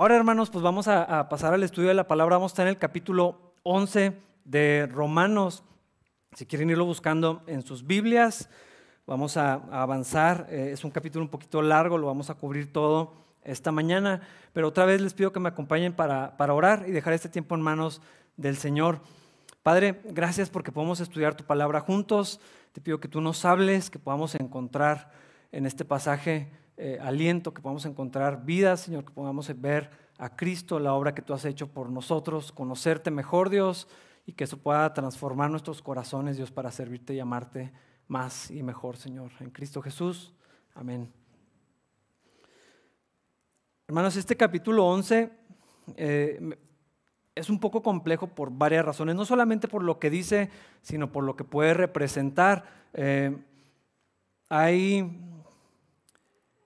Ahora, hermanos, pues vamos a, pasar al estudio de la palabra. Vamos a estar en el capítulo 11 de Romanos. Si quieren irlo buscando en sus Biblias, vamos a, avanzar. Eh, es un capítulo un poquito largo, lo vamos a cubrir todo esta mañana. Pero otra vez les pido que me acompañen para, para orar y dejar este tiempo en manos del Señor. Padre, gracias porque podemos estudiar tu palabra juntos. Te pido que tú nos hables, que podamos encontrar en este pasaje eh, aliento, que podamos encontrar vida, Señor, que podamos ver a Cristo, la obra que tú has hecho por nosotros, conocerte mejor, Dios, y que eso pueda transformar nuestros corazones, Dios, para servirte y amarte más y mejor, Señor. En Cristo Jesús. Amén. Hermanos, este capítulo 11 eh, es un poco complejo por varias razones, no solamente por lo que dice, sino por lo que puede representar. Eh, hay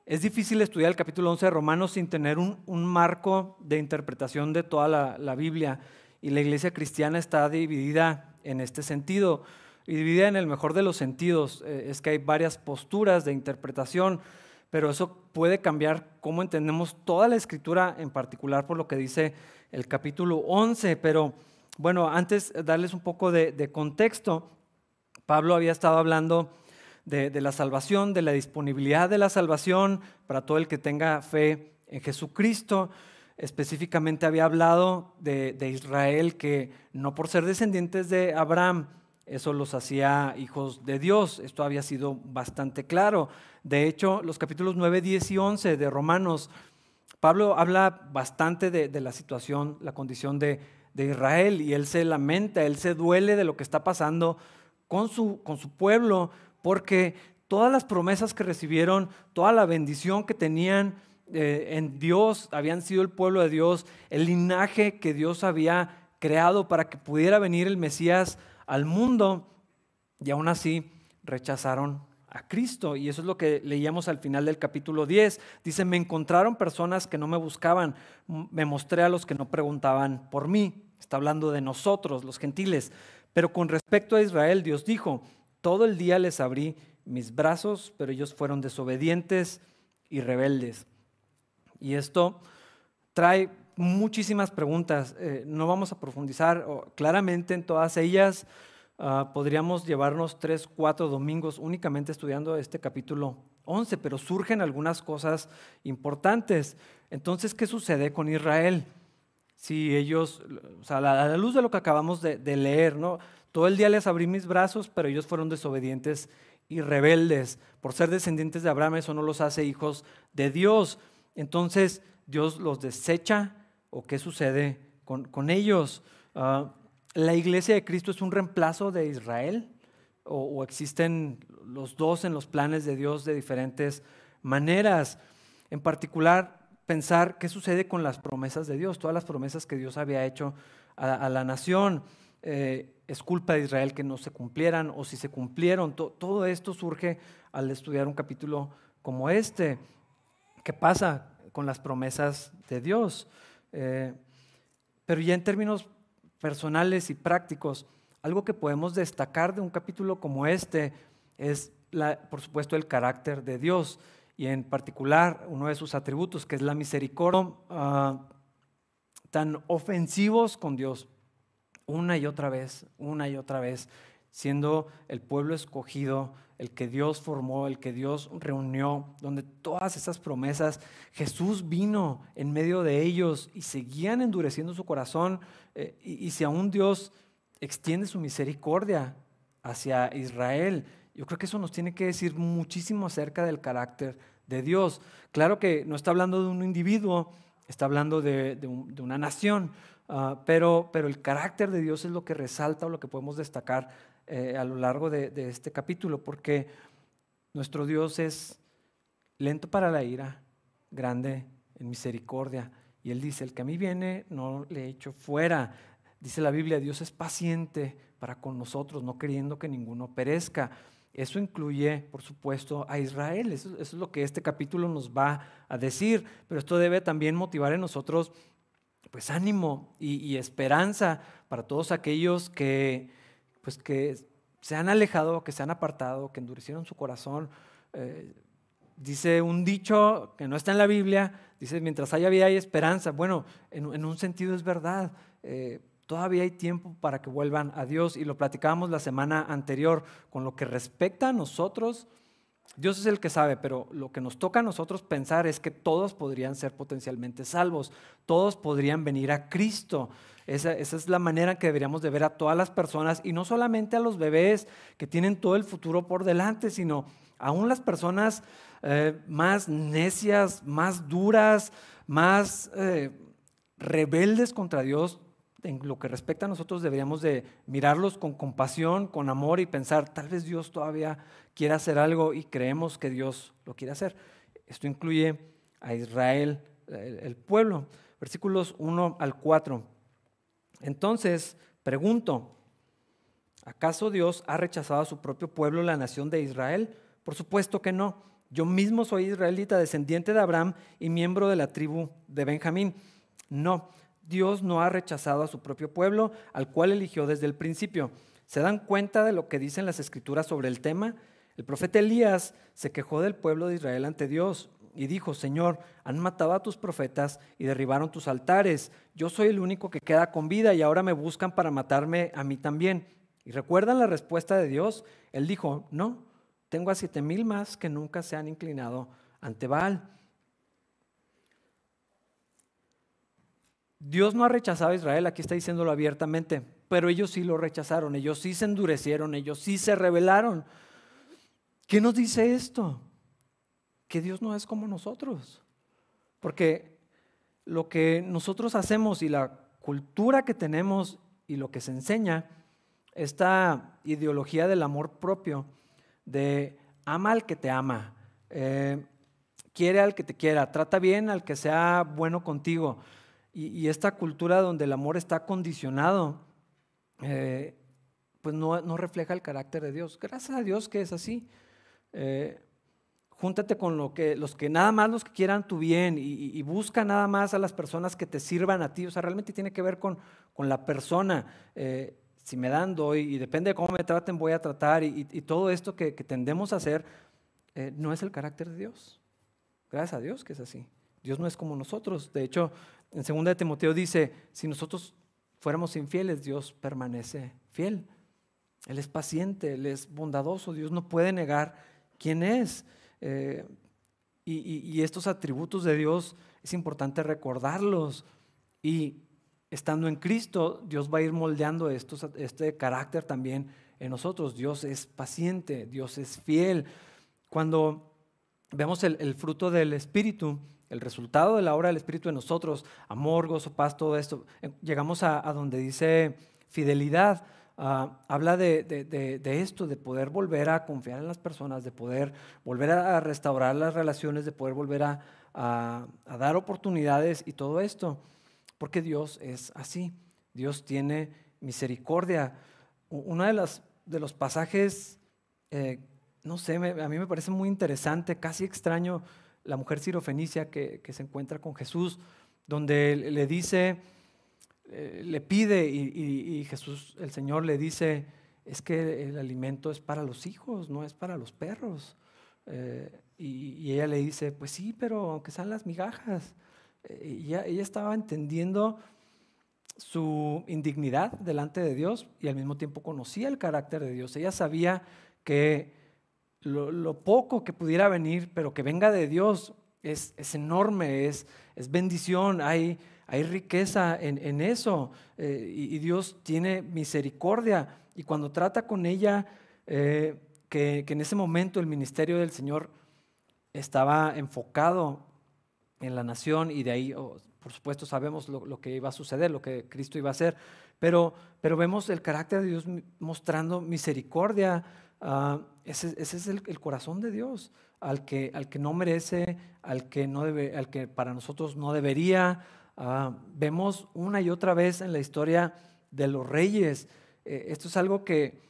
es difícil estudiar el capítulo 11 de Romanos sin tener un, marco de interpretación de toda la, Biblia. Y la iglesia cristiana está dividida en este sentido, y dividida en el mejor de los sentidos. Eh, es que hay varias posturas de interpretación, pero eso puede cambiar cómo entendemos toda la escritura, en particular por lo que dice el capítulo 11. Pero bueno, antes darles un poco de contexto, Pablo había estado hablando de, la salvación, de la disponibilidad de la salvación para todo el que tenga fe en Jesucristo. Específicamente había hablado de, Israel que no por ser descendientes de Abraham, eso los hacía hijos de Dios. Esto había sido bastante claro. De hecho, los capítulos 9, 10 y 11 de Romanos, Pablo habla bastante de, la situación, la condición de, Israel y él se lamenta, él se duele de lo que está pasando con su, con su pueblo, porque todas las promesas que recibieron, toda la bendición que tenían eh, en Dios, habían sido el pueblo de Dios, el linaje que Dios había creado para que pudiera venir el Mesías al mundo, y aún así rechazaron a Cristo. Y eso es lo que leíamos al final del capítulo 10. Dice, me encontraron personas que no me buscaban, me mostré a los que no preguntaban por mí. Está hablando de nosotros, los gentiles. Pero con respecto a Israel, Dios dijo, todo el día les abrí mis brazos, pero ellos fueron desobedientes y rebeldes. Y esto trae muchísimas preguntas. Eh, no vamos a profundizar claramente en todas ellas. Ah, podríamos llevarnos tres, cuatro domingos únicamente estudiando este capítulo 11, pero surgen algunas cosas importantes. Entonces, ¿qué sucede con Israel? Si ellos, o sea, a la luz de lo que acabamos de, de leer, ¿no? Todo el día les abrí mis brazos, pero ellos fueron desobedientes y rebeldes. Por ser descendientes de Abraham, eso no los hace hijos de Dios. Entonces, Dios los desecha o qué sucede con, ellos. Ah, ¿La iglesia de Cristo es un reemplazo de Israel? ¿O, existen los dos en los planes de Dios de diferentes maneras? En particular, pensar qué sucede con las promesas de Dios, todas las promesas que Dios había hecho a, la nación. Eh, es culpa de Israel que no se cumplieran o si se cumplieron. todo esto surge al estudiar un capítulo como este. ¿Qué pasa con las promesas de Dios? Eh, pero ya en términos personales y prácticos, algo que podemos destacar de un capítulo como este es, por supuesto, el carácter de Dios y en particular uno de sus atributos, que es la misericordia, ah, tan ofensivos con Dios una y otra vez, una y otra vez, siendo el pueblo escogido, el que Dios formó, el que Dios reunió, donde todas esas promesas, Jesús vino en medio de ellos y seguían endureciendo su corazón. Eh, y, si aún Dios extiende su misericordia hacia Israel, yo creo que eso nos tiene que decir muchísimo acerca del carácter de Dios. Claro que no está hablando de un individuo, está hablando de una nación, Ah, pero, pero el carácter de Dios es lo que resalta o lo que podemos destacar eh, a lo largo de, este capítulo, porque nuestro Dios es lento para la ira, grande en misericordia. Y Él dice, el que a mí viene no le echo fuera. Dice la Biblia, Dios es paciente para con nosotros, no queriendo que ninguno perezca. Eso incluye, por supuesto, a Israel. eso, es lo que este capítulo nos va a decir. Pero esto debe también motivar en nosotros pues ánimo y, esperanza para todos aquellos que, pues que se han alejado, que se han apartado, que endurecieron su corazón. Eh, dice un dicho que no está en la Biblia, dice, mientras haya vida hay esperanza. Bueno, en, un sentido es verdad. Eh, todavía hay tiempo para que vuelvan a Dios y lo platicábamos la semana anterior. Con lo que respecta a nosotros, Dios es el que sabe, pero lo que nos toca a nosotros pensar es que todos podrían ser potencialmente salvos, todos podrían venir a Cristo. Esa, es la manera que deberíamos de ver a todas las personas y no solamente a los bebés que tienen todo el futuro por delante, sino aún las personas eh, más necias, más duras, más eh, rebeldes contra Dios. En lo que respecta a nosotros deberíamos de mirarlos con compasión, con amor y pensar, tal vez Dios todavía quiera hacer algo y creemos que Dios lo quiere hacer. Esto incluye a Israel, el pueblo. Versículos 1 al 4. Entonces, pregunto, ¿acaso Dios ha rechazado a su propio pueblo, la nación de Israel? Por supuesto que no. Yo mismo soy israelita, descendiente de Abraham y miembro de la tribu de Benjamín. No, Dios no ha rechazado a su propio pueblo, al cual eligió desde el principio. ¿Se dan cuenta de lo que dicen las escrituras sobre el tema? El profeta Elías se quejó del pueblo de Israel ante Dios y dijo, Señor, han matado a tus profetas y derribaron tus altares. Yo soy el único que queda con vida y ahora me buscan para matarme a mí también. ¿Y recuerdan la respuesta de Dios? Él dijo, no, tengo a siete mil más que nunca se han inclinado ante Baal. Dios no ha rechazado a Israel, aquí está diciéndolo abiertamente, pero ellos sí lo rechazaron, ellos sí se endurecieron, ellos sí se rebelaron. ¿Qué nos dice esto? que Dios no es como nosotros. Porque lo que nosotros hacemos y la cultura que tenemos y lo que se enseña, esta ideología del amor propio, de ama al que te ama, eh, quiere al que te quiera, trata bien al que sea bueno contigo. Y, esta cultura donde el amor está condicionado, eh, pues no, refleja el carácter de Dios. Gracias a Dios que es así. Eh, Júntate con lo que, los que nada más los que quieran tu bien y, busca nada más a las personas que te sirvan a ti. O sea, realmente tiene que ver con, con la persona. Eh, si me dan, doy, y depende de cómo me traten, voy a tratar. Y, todo esto que, tendemos a hacer no es el carácter de Dios. Gracias a Dios que es así. Dios no es como nosotros. De hecho, en 2 de Timoteo dice, si nosotros fuéramos infieles, Dios permanece fiel. Él es paciente, Él es bondadoso. Dios no puede negar quién es. Eh, y, estos atributos de Dios es importante recordarlos. Y estando en Cristo, Dios va a ir moldeando este carácter también en nosotros. Dios es paciente, Dios es fiel. Cuando vemos el, fruto del Espíritu, el resultado de la obra del Espíritu en nosotros, amor, gozo, paz, todo esto, llegamos a donde dice fidelidad. Ah, habla de, esto, de poder volver a confiar en las personas, de poder volver a restaurar las relaciones, de poder volver a, dar oportunidades y todo esto, porque Dios es así, Dios tiene misericordia. Uno de, de los pasajes, eh, no sé, a mí me parece muy interesante, casi extraño, la mujer sirofenicia que, que se encuentra con Jesús, donde le dice, eh, le pide y, Jesús, el Señor le dice, es que el alimento es para los hijos, no es para los perros. Eh, y, ella le dice, pues sí, pero aunque sean las migajas. Eh, y ella, estaba entendiendo su indignidad delante de Dios y al mismo tiempo conocía el carácter de Dios. Ella sabía que lo, poco que pudiera venir, pero que venga de Dios, es, es enorme, es, es bendición. Hay, hay riqueza en, eso eh, y, Dios tiene misericordia. Y cuando trata con ella, eh, que, en ese momento el ministerio del Señor estaba enfocado en la nación y de ahí, oh, por supuesto, sabemos lo, que iba a suceder, lo que Cristo iba a hacer, pero, pero vemos el carácter de Dios mostrando misericordia. Ah, ese, es el, corazón de Dios, al que, no merece, al que, no debe, al que para nosotros no debería, Ah, vemos una y otra vez en la historia de los reyes. Eh, esto es algo que,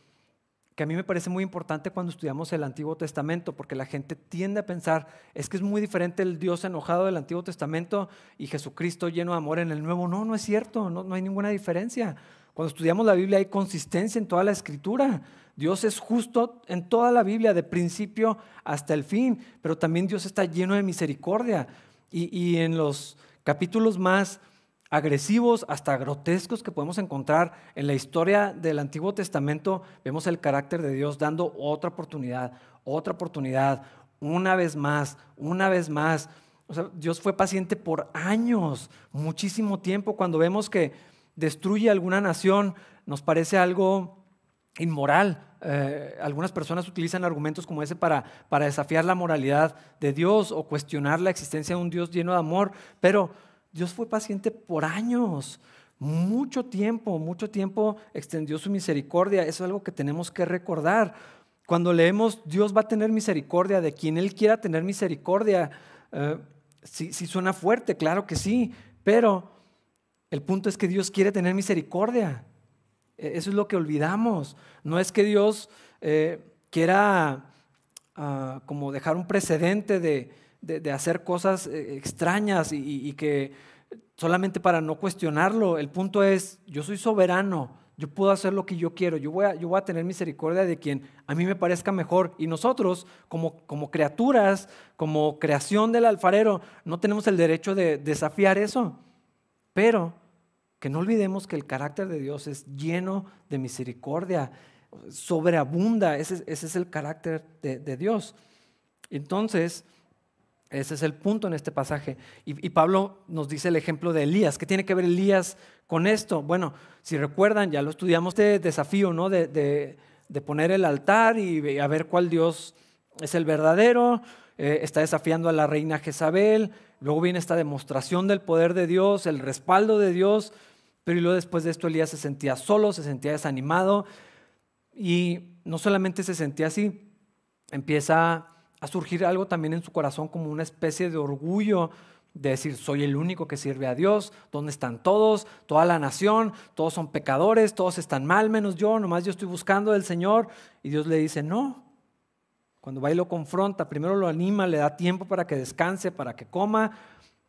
a mí me parece muy importante cuando estudiamos el Antiguo Testamento, porque la gente tiende a pensar, es que es muy diferente el Dios enojado del Antiguo Testamento y Jesucristo lleno de amor en el Nuevo. No, no es cierto, no hay ninguna diferencia. Cuando estudiamos la Biblia hay consistencia en toda la escritura. Dios es justo en toda la Biblia, de principio hasta el fin, pero también Dios está lleno de misericordia. Y, en los capítulos más agresivos, hasta grotescos que podemos encontrar en la historia del Antiguo Testamento, vemos el carácter de Dios dando otra oportunidad, otra oportunidad, una vez más, una vez más. O sea, Dios fue paciente por años, muchísimo tiempo. Cuando vemos que destruye alguna nación, nos parece algo inmoral. Eh, algunas personas utilizan argumentos como ese para, para desafiar la moralidad de Dios o cuestionar la existencia de un Dios lleno de amor, pero Dios fue paciente por años, mucho tiempo, mucho tiempo extendió su misericordia. Eso es algo que tenemos que recordar. Cuando leemos Dios va a tener misericordia de quien Él quiera tener misericordia, eh, si, si suena fuerte, claro que sí, pero el punto es que Dios quiere tener misericordia. E-, eso es lo que olvidamos. No es que Dios eh, quiera ah, como dejar un precedente de, hacer cosas eh, extrañas y, que solamente para no cuestionarlo. El punto es, yo soy soberano, yo puedo hacer lo que yo quiero, yo voy a, yo voy a tener misericordia de quien a mí me parezca mejor. Y nosotros, como, como criaturas, como creación del alfarero, no tenemos el derecho de desafiar eso. Pero que no olvidemos que el carácter de Dios es lleno de misericordia, sobreabunda, ese, es el carácter de, Dios. Entonces, ese es el punto en este pasaje. Y, Pablo nos dice el ejemplo de Elías. ¿Qué tiene que ver Elías con esto? Bueno, si recuerdan, ya lo estudiamos de desafío, ¿no? De, poner el altar y a ver cuál Dios es el verdadero. Eh, está desafiando a la reina Jezabel. Luego viene esta demostración del poder de Dios, el respaldo de Dios. Pero luego después de esto Elías se sentía solo, se sentía desanimado y no solamente se sentía así, empieza a surgir algo también en su corazón como una especie de orgullo de decir, soy el único que sirve a Dios, ¿dónde están todos? Toda la nación, todos son pecadores, todos están mal menos yo, nomás yo estoy buscando del Señor. Y Dios le dice, no. Cuando va y lo confronta, primero lo anima, le da tiempo para que descanse, para que coma,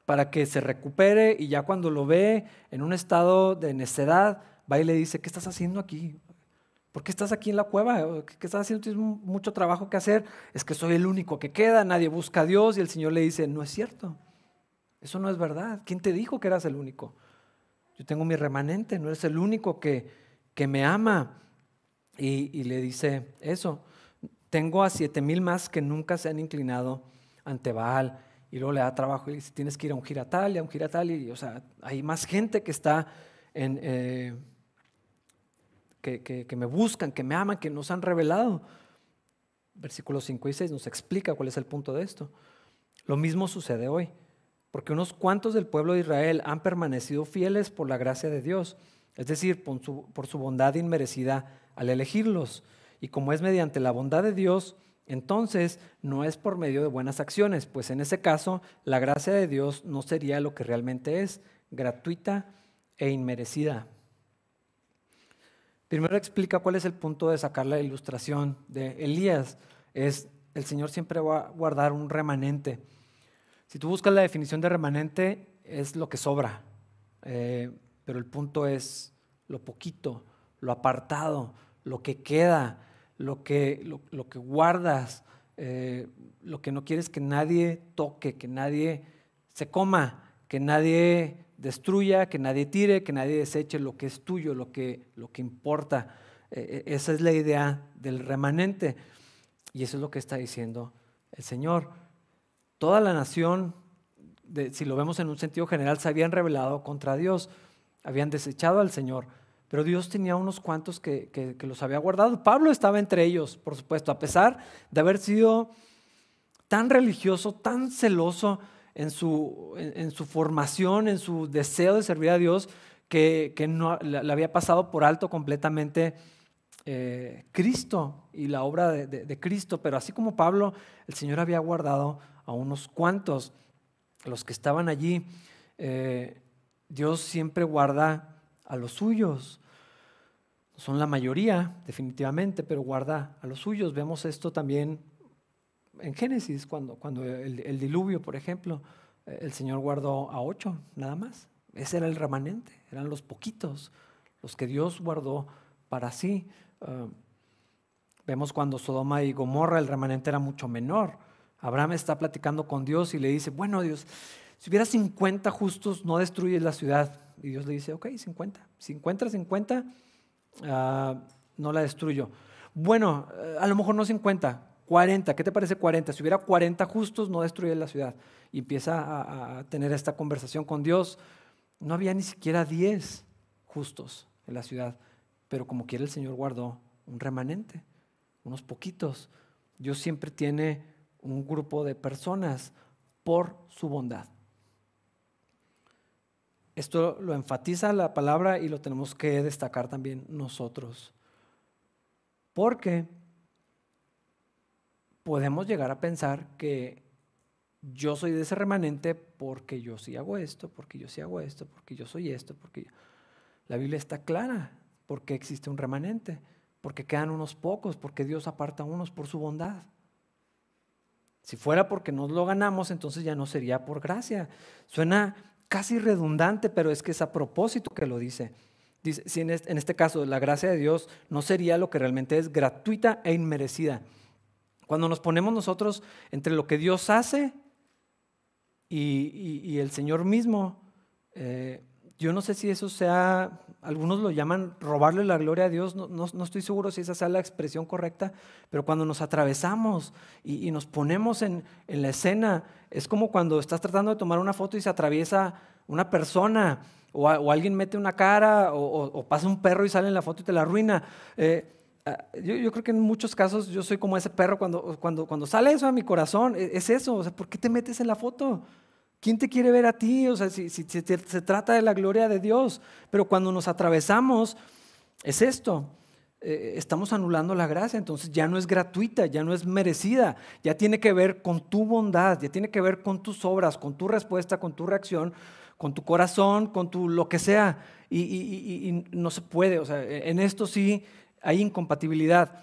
para que se recupere y ya cuando lo ve en un estado de necedad, va y le dice, ¿qué estás haciendo aquí? ¿Por qué estás aquí en la cueva? ¿Qué estás haciendo? Tienes mucho trabajo que hacer. Es que soy el único que queda, nadie busca a Dios y el Señor le dice, no es cierto, eso no es verdad. ¿Quién te dijo que eras el único? Yo tengo mi remanente, no eres el único que, que me ama. Y, y le dice eso, tengo a siete mil más que nunca se han inclinado ante Baal y luego le da trabajo y dice, tienes que ir a un giratal y a un giratal y, o sea, hay más gente que está en, eh, que, que, me buscan, que me aman, que nos han revelado. Versículos 5 y 6 nos explica cuál es el punto de esto. Lo mismo sucede hoy, porque unos cuantos del pueblo de Israel han permanecido fieles por la gracia de Dios, es decir, por su, por su bondad inmerecida al elegirlos. Y como es mediante la bondad de Dios, entonces no es por medio de buenas acciones, pues en ese caso la gracia de Dios no sería lo que realmente es, gratuita e inmerecida. Primero explica cuál es el punto de sacar la ilustración de Elías. Es el Señor siempre va a guardar un remanente. Si tú buscas la definición de remanente, es lo que sobra. Eh, pero el punto es lo poquito, lo apartado, lo que queda, lo que, lo, que guardas, eh, lo que no quieres que nadie toque, que nadie se coma, que nadie destruya, que nadie tire, que nadie deseche lo que es tuyo, lo que, lo que importa. Eh, eh, esa es la idea del remanente. Y eso es lo que está diciendo el Señor. Toda la nación, si lo vemos en un sentido general, se habían rebelado contra Dios, habían desechado al Señor. Pero Dios tenía unos cuantos que, los había guardado. Pablo estaba entre ellos, por supuesto, a pesar de haber sido tan religioso, tan celoso en su, en, su formación, en su deseo de servir a Dios, que, no, le había pasado por alto completamente eh, Cristo y la obra de, Cristo. Pero así como Pablo, el Señor había guardado a unos cuantos, los que estaban allí. Eh, Dios siempre guarda a los suyos. Son la mayoría, definitivamente, pero guarda a los suyos. Vemos esto también en Génesis, cuando, cuando el, diluvio, por ejemplo, el Señor guardó a ocho, nada más. Ese era el remanente, eran los poquitos, los que Dios guardó para sí. Ah, Vemos cuando Sodoma y Gomorra el remanente era mucho menor. Abraham está platicando con Dios y le dice, bueno Dios, si hubiera 50 justos, no destruyes la ciudad. Y Dios le dice, ok, 50. Si encuentras 50, no la destruyo. Bueno, eh, a lo mejor no 50, 40. ¿Qué te parece 40? Si hubiera 40 justos, no destruyes la ciudad. Y empieza a, tener esta conversación con Dios. No había ni siquiera 10 justos en la ciudad, pero como quiere el Señor guardó un remanente, unos poquitos. Dios siempre tiene un grupo de personas por su bondad. Esto lo enfatiza la palabra y lo tenemos que destacar también nosotros. Porque podemos llegar a pensar que yo soy de ese remanente porque yo sí hago esto, porque yo sí hago esto, porque yo soy esto, porque la Biblia está clara porque existe un remanente, porque quedan unos pocos, porque Dios aparta a unos por su bondad. Si fuera porque nos lo ganamos, entonces ya no sería por gracia. Suena casi redundante, pero es que es a propósito que lo dice. Dice, si en este, caso la gracia de Dios no sería lo que realmente es gratuita e inmerecida. Cuando nos ponemos nosotros entre lo que Dios hace y, el Señor mismo, eh, yo no sé si eso sea, algunos lo llaman robarle la gloria a Dios, no, estoy seguro si esa sea la expresión correcta, pero cuando nos atravesamos y, nos ponemos en, la escena, es como cuando estás tratando de tomar una foto y se atraviesa una persona o, alguien mete una cara o, pasa un perro y sale en la foto y te la arruina. Eh, ah, yo, creo que en muchos casos yo soy como ese perro, cuando, cuando, cuando sale eso a mi corazón, e, es eso, o sea, ¿por qué te metes en la foto? ¿Quién te quiere ver a ti? O sea, si, se trata de la gloria de Dios. Pero cuando nos atravesamos, es esto. Eh, estamos anulando la gracia, entonces ya no es gratuita, ya no es merecida, ya tiene que ver con tu bondad, ya tiene que ver con tus obras, con tu respuesta, con tu reacción, con tu corazón, con tu lo que sea. Y, y no se puede, o sea, en esto sí hay incompatibilidad.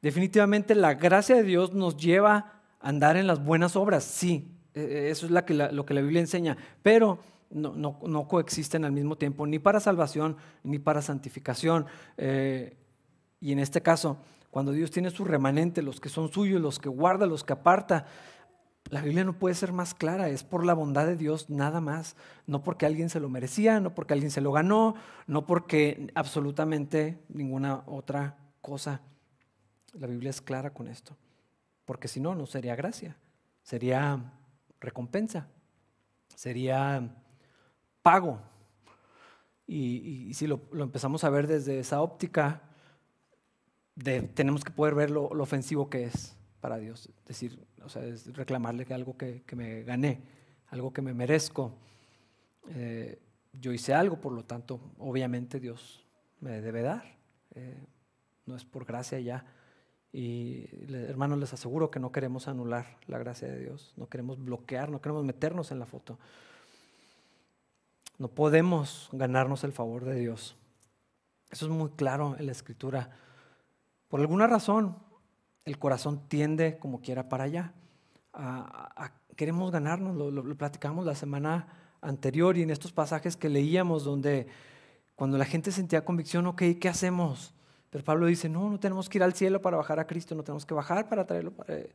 Definitivamente la gracia de Dios nos lleva a andar en las buenas obras, sí, e, eso es lo que la Biblia enseña, pero no, coexisten al mismo tiempo, ni para salvación, ni para santificación. Eh, y en este caso, cuando Dios tiene su remanente, los que son suyos, los que guarda, los que aparta, la Biblia no puede ser más clara, es por la bondad de Dios nada más, no porque alguien se lo merecía, no porque alguien se lo ganó, no porque absolutamente ninguna otra cosa. La Biblia es clara con esto, porque si no, no sería gracia, sería recompensa, sería pago. Y, si lo, empezamos a ver desde esa óptica, tenemos que poder ver lo, ofensivo que es para Dios. Decir, o sea, es reclamarle que algo que, me gané, algo que me merezco. Eh, yo hice algo, por lo tanto, obviamente Dios me debe dar. Eh, no es por gracia ya. Y hermanos, les aseguro que no queremos anular la gracia de Dios, no queremos bloquear, no queremos meternos en la foto. No podemos ganarnos el favor de Dios. Eso es muy claro en la escritura. Por alguna razón, el corazón tiende como quiera para allá. queremos ganarnos, lo, lo platicamos la semana anterior y en estos pasajes que leíamos donde cuando la gente sentía convicción, ok, ¿qué hacemos? Pero Pablo dice, no, no tenemos que ir al cielo para bajar a Cristo, no tenemos que bajar para traerlo. Eh,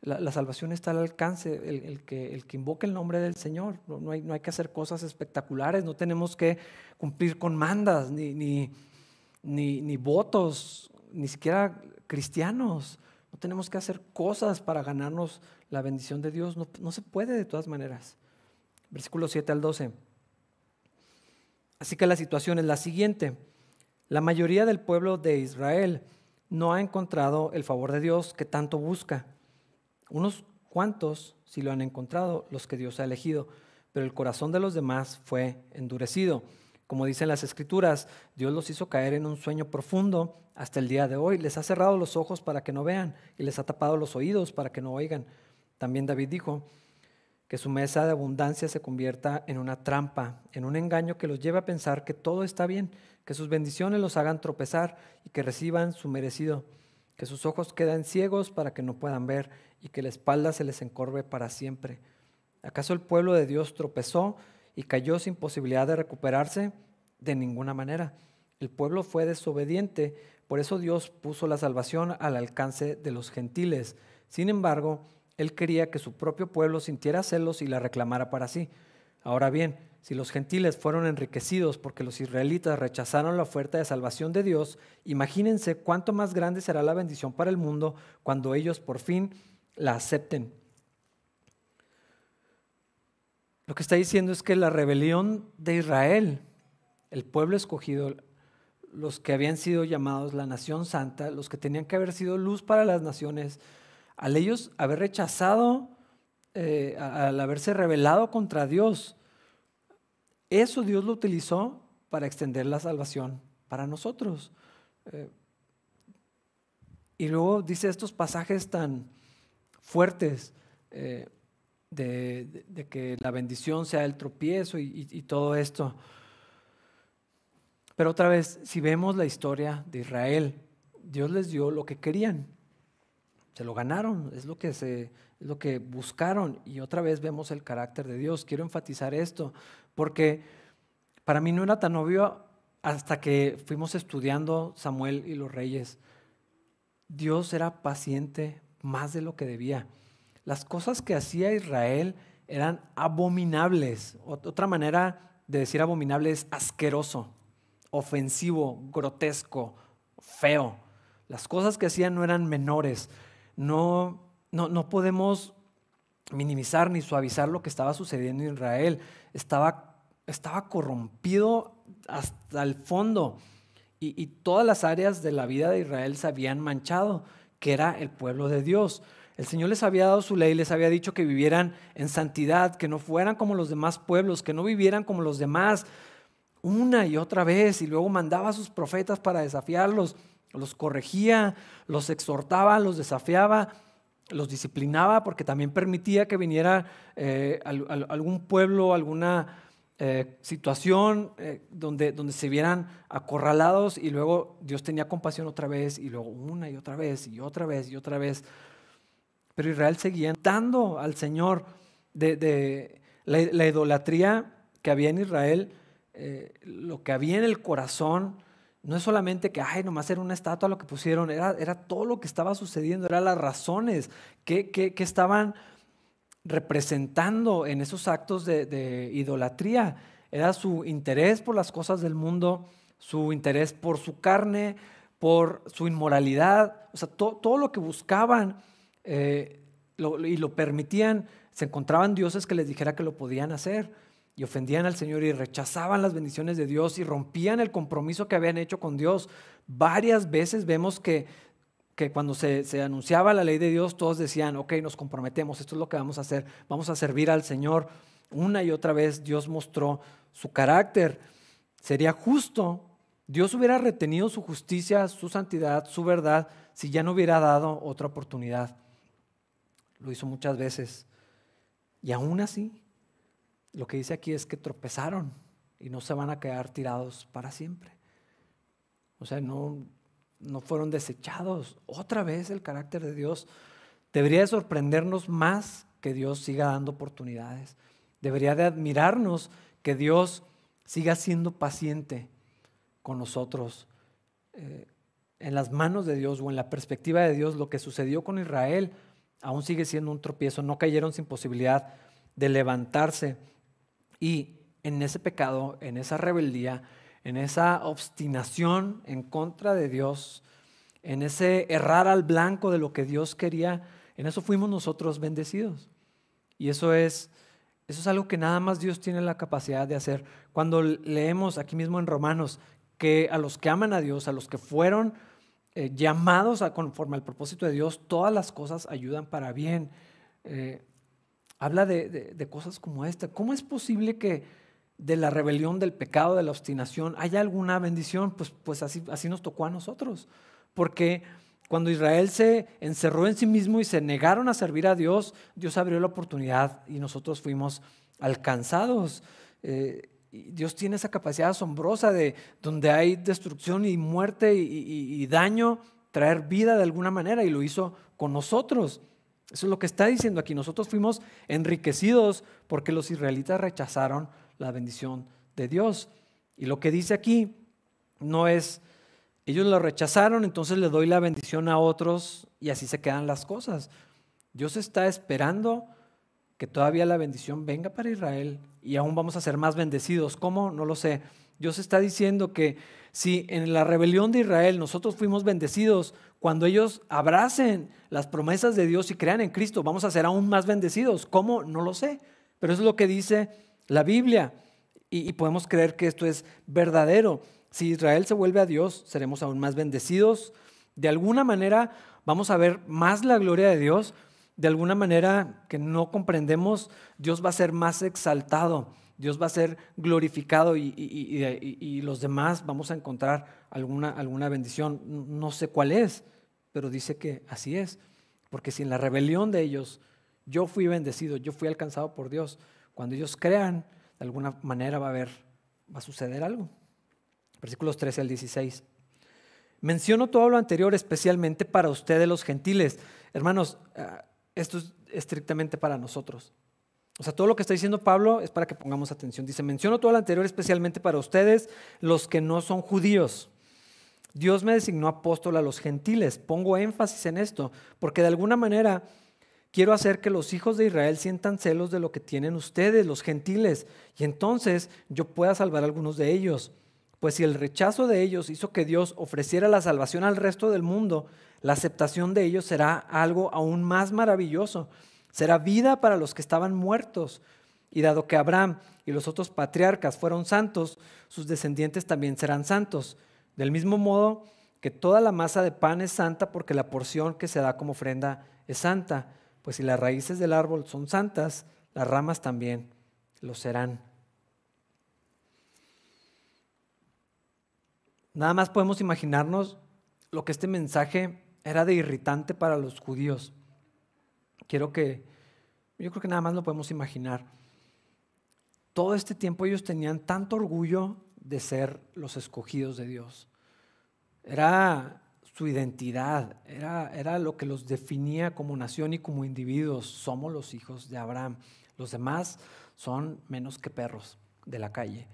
la, salvación está al alcance, el, que, el que invoque el nombre del Señor. No, hay, no hay que hacer cosas espectaculares, no tenemos que cumplir con mandas, ni, ni, ni, votos, ni siquiera cristianos. No tenemos que hacer cosas para ganarnos la bendición de Dios. No, no se puede de todas maneras. Versículo 7 al 12. Así que la situación es la siguiente. La mayoría del pueblo de Israel no ha encontrado el favor de Dios que tanto busca. Unos cuantos sí lo han encontrado, los que Dios ha elegido, pero el corazón de los demás fue endurecido. Como dicen las escrituras, Dios los hizo caer en un sueño profundo hasta el día de hoy. Les ha cerrado los ojos para que no vean y les ha tapado los oídos para que no oigan. También David dijo, que su mesa de abundancia se convierta en una trampa, en un engaño que los lleve a pensar que todo está bien, que sus bendiciones los hagan tropezar y que reciban su merecido, que sus ojos queden ciegos para que no puedan ver y que la espalda se les encorve para siempre. ¿Acaso el pueblo de Dios tropezó y cayó sin posibilidad de recuperarse? De ninguna manera. El pueblo fue desobediente Por eso Dios puso la salvación al alcance de los gentiles. Sin embargo, Él quería que su propio pueblo sintiera celos y la reclamara para sí. Ahora bien, si los gentiles fueron enriquecidos porque los israelitas rechazaron la oferta de salvación de Dios, imagínense cuánto más grande será la bendición para el mundo cuando ellos por fin la acepten. Lo que está diciendo es que la rebelión de Israel, el pueblo escogido, los que habían sido llamados la nación santa, los que tenían que haber sido luz para las naciones, al ellos haber rechazado, eh, al haberse rebelado contra Dios, eso Dios lo utilizó para extender la salvación para nosotros. Eh, y luego dice estos pasajes tan fuertes eh, de, que la bendición sea el tropiezo y todo esto. Pero otra vez, si vemos la historia de Israel, Dios les dio lo que querían. Se lo ganaron, es lo que, se, es lo que buscaron. Y otra vez vemos el carácter de Dios. Quiero enfatizar esto, porque para mí no era tan obvio hasta que fuimos estudiando Samuel y los reyes. Dios era paciente más de lo que debía. Las cosas que hacía Israel eran abominables. Otra manera de decir abominable es asqueroso ofensivo, grotesco, feo. Las cosas que hacían no eran menores. No, no, no podemos minimizar ni suavizar lo que estaba sucediendo en Israel. Estaba, estaba corrompido hasta el fondo. Y, y, todas las áreas de la vida de Israel se habían manchado, que era el pueblo de Dios. El Señor les había dado su ley, les había dicho que vivieran en santidad, que no fueran como los demás pueblos, que no vivieran como los demás, una y otra vez y luego mandaba a sus profetas para desafiarlos, los corregía, los exhortaba, los desafiaba, los disciplinaba porque también permitía que viniera eh, algún pueblo, alguna eh, situación eh, donde, donde se vieran acorralados y luego Dios tenía compasión otra vez y luego una y otra vez y otra vez y otra vez. Pero Israel seguía dando al Señor de, la idolatría que había en Israel lo que había en el corazón no es solamente que, ay, nomás era una estatua lo que pusieron, era, era todo lo que estaba sucediendo, eran las razones que, que, estaban representando en esos actos de, idolatría. Era su interés por las cosas del mundo, su interés por su carne, por su inmoralidad, o sea, todo lo que buscaban eh, y lo permitían, se encontraban dioses que les dijera que lo podían hacer y ofendían al Señor y rechazaban las bendiciones de Dios y rompían el compromiso que habían hecho con Dios. Varias veces vemos que, que cuando se, se, anunciaba la ley de Dios, todos decían, ok, nos comprometemos, esto es lo que vamos a hacer, vamos a servir al Señor. Una y otra vez Dios mostró su carácter. Sería justo, Dios hubiera retenido su justicia, su santidad, su verdad, si ya no hubiera dado otra oportunidad. Lo hizo muchas veces. Y aún así, lo que dice aquí es que tropezaron y no se van a quedar tirados para siempre. O sea, no, no fueron desechados. Otra vez el carácter de Dios debería de sorprendernos más que Dios siga dando oportunidades. Debería de admirarnos que Dios siga siendo paciente con nosotros. Eh, en las manos de Dios o en la perspectiva de Dios, lo que sucedió con Israel aún sigue siendo un tropiezo. No cayeron sin posibilidad de levantarse. Y en ese pecado, en esa rebeldía, en esa obstinación en contra de Dios, en ese errar al blanco de lo que Dios quería, en eso fuimos nosotros bendecidos. Y eso es, eso es algo que nada más Dios tiene la capacidad de hacer. Cuando leemos aquí mismo en Romanos que a los que aman a Dios, a los que fueron eh, llamados a conforme al propósito de Dios, todas las cosas ayudan para bien. Eh, habla de, cosas como esta. ¿Cómo es posible que de la rebelión, del pecado, de la obstinación, haya alguna bendición? Pues, pues así, así nos tocó a nosotros. Porque cuando Israel se encerró en sí mismo y se negaron a servir a Dios, Dios abrió la oportunidad y nosotros fuimos alcanzados. Eh, Dios tiene esa capacidad asombrosa de donde hay destrucción y muerte y daño, traer vida de alguna manera y lo hizo con nosotros. Eso es lo que está diciendo aquí. Nosotros fuimos enriquecidos porque los israelitas rechazaron la bendición de Dios. Y lo que dice aquí no es Ellos lo rechazaron, entonces le doy la bendición a otros y así se quedan las cosas. Dios está esperando que todavía la bendición venga para Israel y aún vamos a ser más bendecidos. ¿Cómo? No lo sé. Dios está diciendo que si en la rebelión de Israel nosotros fuimos bendecidos, cuando ellos abracen las promesas de Dios y crean en Cristo, vamos a ser aún más bendecidos. ¿Cómo? No lo sé. Pero eso es lo que dice la Biblia y, y podemos creer que esto es verdadero. Si Israel se vuelve a Dios, seremos aún más bendecidos. De alguna manera vamos a ver más la gloria de Dios. De alguna manera que no comprendemos, Dios va a ser más exaltado. Dios va a ser glorificado y, los demás vamos a encontrar alguna, alguna bendición. No sé cuál es, pero dice que así es. Porque si en la rebelión de ellos yo fui bendecido, yo fui alcanzado por Dios, cuando ellos crean, de alguna manera va a haber, va a suceder algo versículos 13 al 16. Menciono todo lo anterior especialmente para ustedes los gentiles. Hermanos, ah, esto es estrictamente para nosotros. O sea, todo lo que está diciendo Pablo es para que pongamos atención. Dice, menciono todo lo anterior especialmente para ustedes, los que no son judíos. Dios me designó apóstol a los gentiles. Pongo énfasis en esto, porque de alguna manera quiero hacer que los hijos de Israel sientan celos de lo que tienen ustedes, los gentiles, y entonces yo pueda salvar a algunos de ellos. Pues si el rechazo de ellos hizo que Dios ofreciera la salvación al resto del mundo, la aceptación de ellos será algo aún más maravilloso. Será vida para los que estaban muertos. Y dado que Abraham y los otros patriarcas fueron santos, sus descendientes también serán santos. Del mismo modo que toda la masa de pan es santa porque la porción que se da como ofrenda es santa. Pues si las raíces del árbol son santas, las ramas también lo serán. Nada más podemos imaginarnos lo que este mensaje era de irritante para los judíos. Quiero que, yo creo que nada más lo podemos imaginar. Todo este tiempo ellos tenían tanto orgullo de ser los escogidos de Dios. Era su identidad, era, era lo que los definía como nación y como individuos. Somos los hijos de Abraham. Los demás son menos que perros de la calle.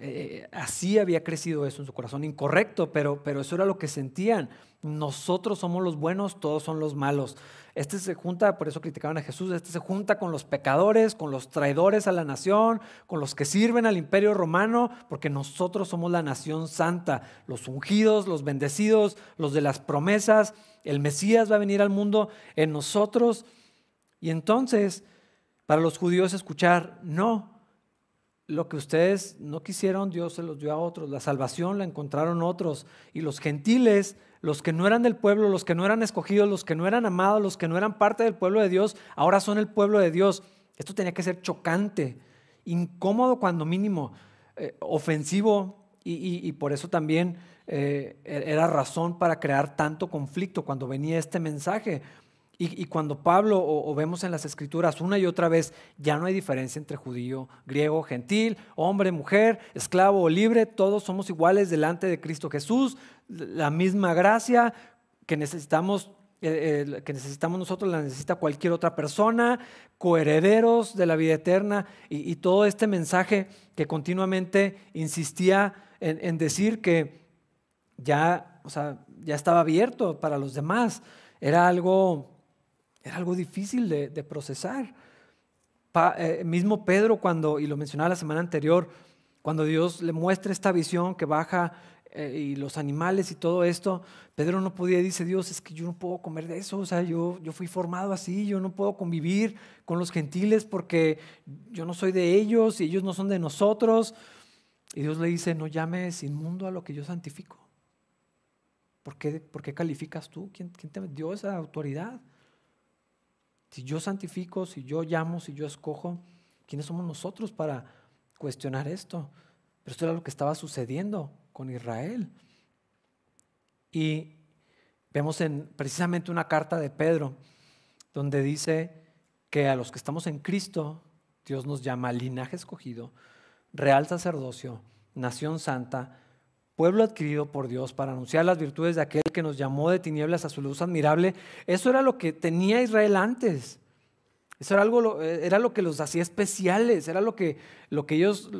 Eh, así había crecido eso en su corazón, incorrecto, pero, pero eso era lo que sentían. Nosotros somos los buenos, todos son los malos. Este se junta, por eso criticaban a Jesús, este se junta con los pecadores, con los traidores a la nación, con los que sirven al imperio romano, porque nosotros somos la nación santa, los ungidos, los bendecidos, los de las promesas. El Mesías va a venir al mundo en nosotros. Y entonces, para los judíos escuchar, no, lo que ustedes no quisieron, Dios se los dio a otros. La salvación la encontraron otros. Y los gentiles, los que no eran del pueblo, los que no eran escogidos, los que no eran amados, los que no eran parte del pueblo de Dios, ahora son el pueblo de Dios. Esto tenía que ser chocante, incómodo cuando mínimo, eh, ofensivo y, por eso también eh, era razón para crear tanto conflicto cuando venía este mensaje. Y, cuando Pablo, o, vemos en las escrituras una y otra vez, ya no hay diferencia entre judío, griego, gentil, hombre, mujer, esclavo o libre, todos somos iguales delante de Cristo Jesús, la misma gracia que necesitamos, eh, que necesitamos nosotros, la necesita cualquier otra persona, coherederos de la vida eterna, y, todo este mensaje que continuamente insistía en, en decir que ya, o sea, ya estaba abierto para los demás, era algo era algo difícil de, procesar. Eh, mismo Pedro cuando, y lo mencionaba la semana anterior, cuando Dios le muestra esta visión que baja eh, y los animales y todo esto, Pedro no podía, dice Dios, es que yo no puedo comer de eso, o sea, yo, yo fui formado así, yo no puedo convivir con los gentiles porque yo no soy de ellos y ellos no son de nosotros. Y Dios le dice, no llames inmundo a lo que yo santifico. ¿Por qué, por qué calificas tú? ¿Quién, ¿Quién te dio esa autoridad? Si yo santifico, si yo llamo, si yo escojo, ¿quiénes somos nosotros para cuestionar esto? Pero esto era lo que estaba sucediendo con Israel. Y vemos en precisamente una carta de Pedro donde dice que a los que estamos en Cristo, Dios nos llama linaje escogido, real sacerdocio, nación santa, pueblo adquirido por Dios para anunciar las virtudes de aquel que nos llamó de tinieblas a su luz admirable. Eso era lo que tenía Israel antes. Eso era, algo, era lo que los hacía especiales, era lo que, lo que ellos,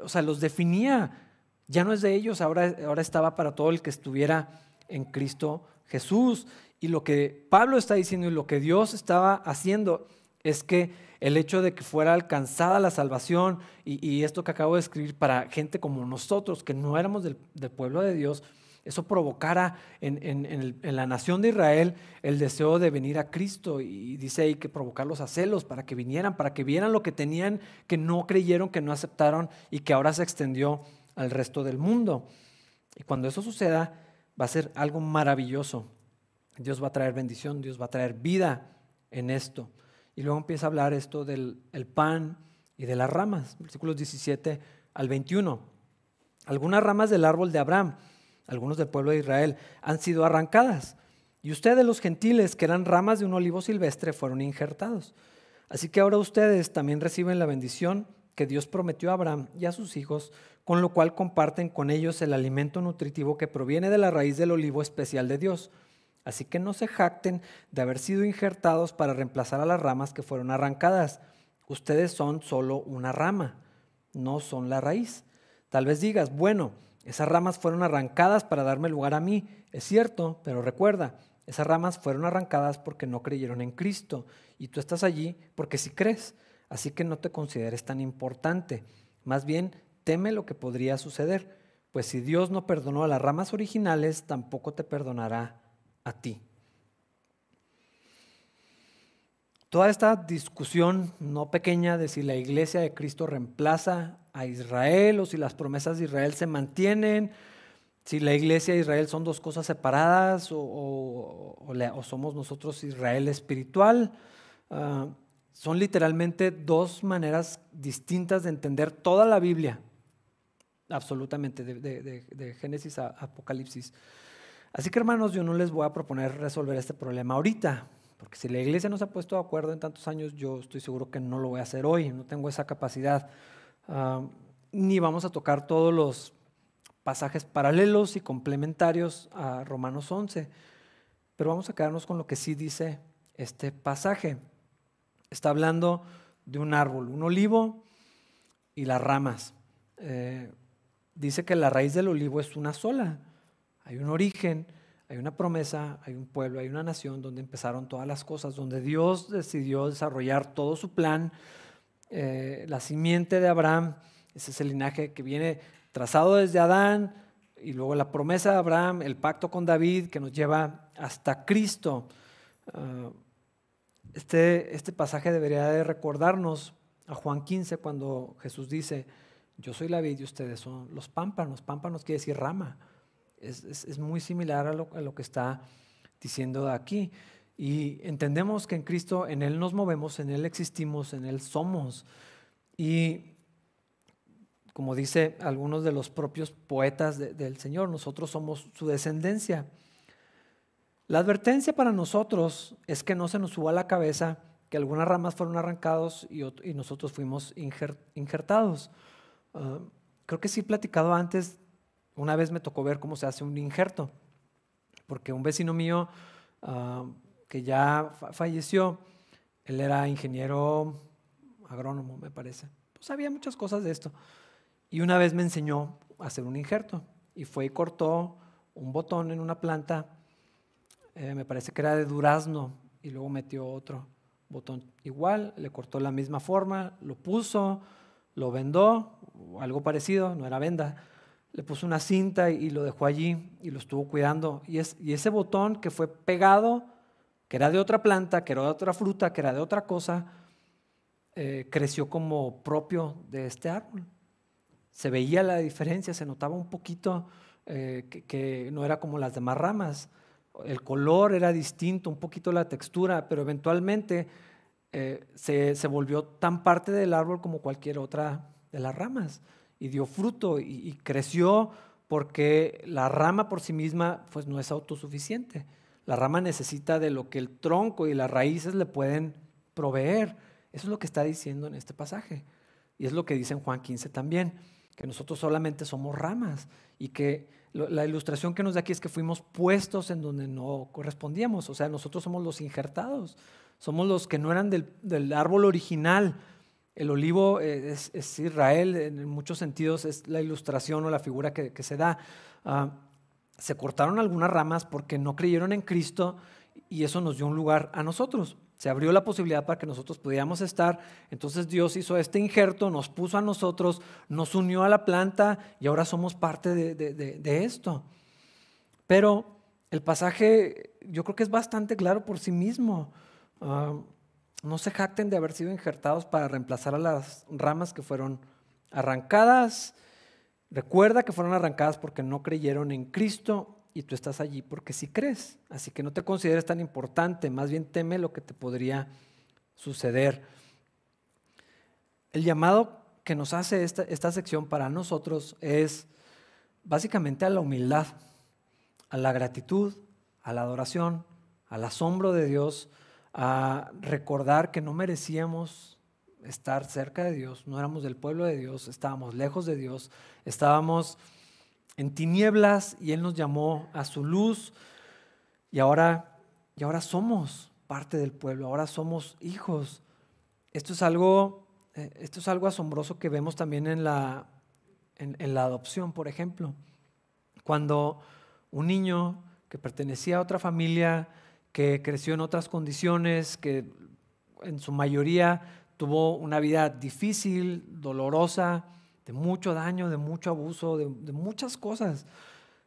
o sea, los definía. Ya no es de ellos, ahora, ahora estaba para todo el que estuviera en Cristo Jesús. Y lo que Pablo está diciendo y lo que Dios estaba haciendo es que el hecho de que fuera alcanzada la salvación y, esto que acabo de escribir para gente como nosotros, que no éramos del, pueblo de Dios, eso provocara en, la nación de Israel el deseo de venir a Cristo. Y dice ahí que provocarlos a celos para que vinieran, para que vieran lo que tenían, que no creyeron, que no aceptaron y que ahora se extendió al resto del mundo. Y cuando eso suceda, va a ser algo maravilloso. Dios va a traer bendición, Dios va a traer vida en esto. Y luego empieza a hablar esto del pan y de las ramas, versículos 17 al 21. Algunas ramas del árbol de Abraham, algunos del pueblo de Israel, han sido arrancadas. Y ustedes, los gentiles, que eran ramas de un olivo silvestre, fueron injertados. Así que ahora ustedes también reciben la bendición que Dios prometió a Abraham y a sus hijos, con lo cual comparten con ellos el alimento nutritivo que proviene de la raíz del olivo especial de Dios. Así que no se jacten de haber sido injertados para reemplazar a las ramas que fueron arrancadas. Ustedes son solo una rama, no son la raíz. Tal vez digas, bueno, esas ramas fueron arrancadas para darme lugar a mí. Es cierto, pero recuerda, esas ramas fueron arrancadas porque no creyeron en Cristo y tú estás allí porque sí crees. Así que no te consideres tan importante. Más bien, teme lo que podría suceder, pues si Dios no perdonó a las ramas originales, tampoco te perdonará a ti. Toda esta discusión no pequeña de si la iglesia de Cristo reemplaza a Israel o si las promesas de Israel se mantienen, si la iglesia y Israel son dos cosas separadas o, somos nosotros Israel espiritual, ah, son literalmente dos maneras distintas de entender toda la Biblia, absolutamente, de Génesis a Apocalipsis. Así que hermanos, yo no les voy a proponer resolver este problema ahorita, porque si la iglesia no se ha puesto de acuerdo en tantos años, yo estoy seguro que no lo voy a hacer hoy, no tengo esa capacidad. Ni vamos a tocar todos los pasajes paralelos y complementarios a Romanos 11, pero vamos a quedarnos con lo que sí dice este pasaje. Está hablando de un árbol, un olivo y las ramas. Eh, dice que la raíz del olivo es una sola. Hay un origen, hay una promesa, hay un pueblo, hay una nación donde empezaron todas las cosas, donde Dios decidió desarrollar todo su plan. Eh, la simiente de Abraham, ese es el linaje que viene trazado desde Adán, y luego la promesa de Abraham, el pacto con David que nos lleva hasta Cristo. Ah, este, este pasaje debería de recordarnos a Juan 15 cuando Jesús dice, yo soy la vid y ustedes son los pámpanos. Pámpanos quiere decir rama es, muy similar a lo, que está diciendo aquí. Y entendemos que en Cristo, en Él nos movemos, en Él existimos, en Él somos. Y como dice algunos de los propios poetas del Señor, nosotros somos su descendencia. La advertencia para nosotros es que no se nos suba a la cabeza que algunas ramas fueron arrancadas y, nosotros fuimos injertados. Ah, creo que sí he platicado antes una vez me tocó ver cómo se hace un injerto, porque un vecino mío ah, que ya falleció, él era ingeniero agrónomo, me parece. Pues sabía muchas cosas de esto. Y una vez me enseñó a hacer un injerto y fue y cortó un botón en una planta, eh, me parece que era de durazno, y luego metió otro botón igual, le cortó la misma forma, lo puso, lo vendó, algo parecido, no era venda, le puso una cinta y lo dejó allí y lo estuvo cuidando. Y, es, y ese botón que fue pegado, que era de otra planta, que era de otra fruta, que era de otra cosa, eh, creció como propio de este árbol. Se veía la diferencia, se notaba un poquito eh, que, no era como las demás ramas. El color era distinto, un poquito la textura, pero eventualmente eh, se, se volvió tan parte del árbol como cualquier otra de las ramas y dio fruto y, creció porque la rama por sí misma pues no es autosuficiente. La rama necesita de lo que el tronco y las raíces le pueden proveer. Eso es lo que está diciendo en este pasaje. Y es lo que dice en Juan 15 también, que nosotros solamente somos ramas y que la ilustración que nos da aquí es que fuimos puestos en donde no correspondíamos. O sea, nosotros somos los injertados, somos los que no eran del, del árbol original, El olivo es, Israel, en muchos sentidos es la ilustración o la figura que, se da. Ah, se cortaron algunas ramas porque no creyeron en Cristo y eso nos dio un lugar a nosotros. Se abrió la posibilidad para que nosotros pudiéramos estar. Entonces Dios hizo este injerto, nos puso a nosotros, nos unió a la planta y ahora somos parte de, esto. Pero el pasaje yo creo que es bastante claro por sí mismo. Ah, no se jacten de haber sido injertados para reemplazar a las ramas que fueron arrancadas. Recuerda que fueron arrancadas porque no creyeron en Cristo y tú estás allí porque sí crees. Así que no te consideres tan importante, más bien teme lo que te podría suceder. El llamado que nos hace esta, esta sección para nosotros es básicamente a la humildad, a la gratitud, a la adoración, al asombro de Dios, a recordar que no merecíamos estar cerca de Dios, no éramos del pueblo de Dios, estábamos lejos de Dios, estábamos en tinieblas y Él nos llamó a su luz y ahora, y ahora somos parte del pueblo, ahora somos hijos. Esto es algo, eh, esto es algo asombroso que vemos también en la, en, la adopción, por ejemplo. Cuando un niño que pertenecía a otra familia, que creció en otras condiciones, que en su mayoría tuvo una vida difícil, dolorosa, de mucho daño, de mucho abuso, de, muchas cosas,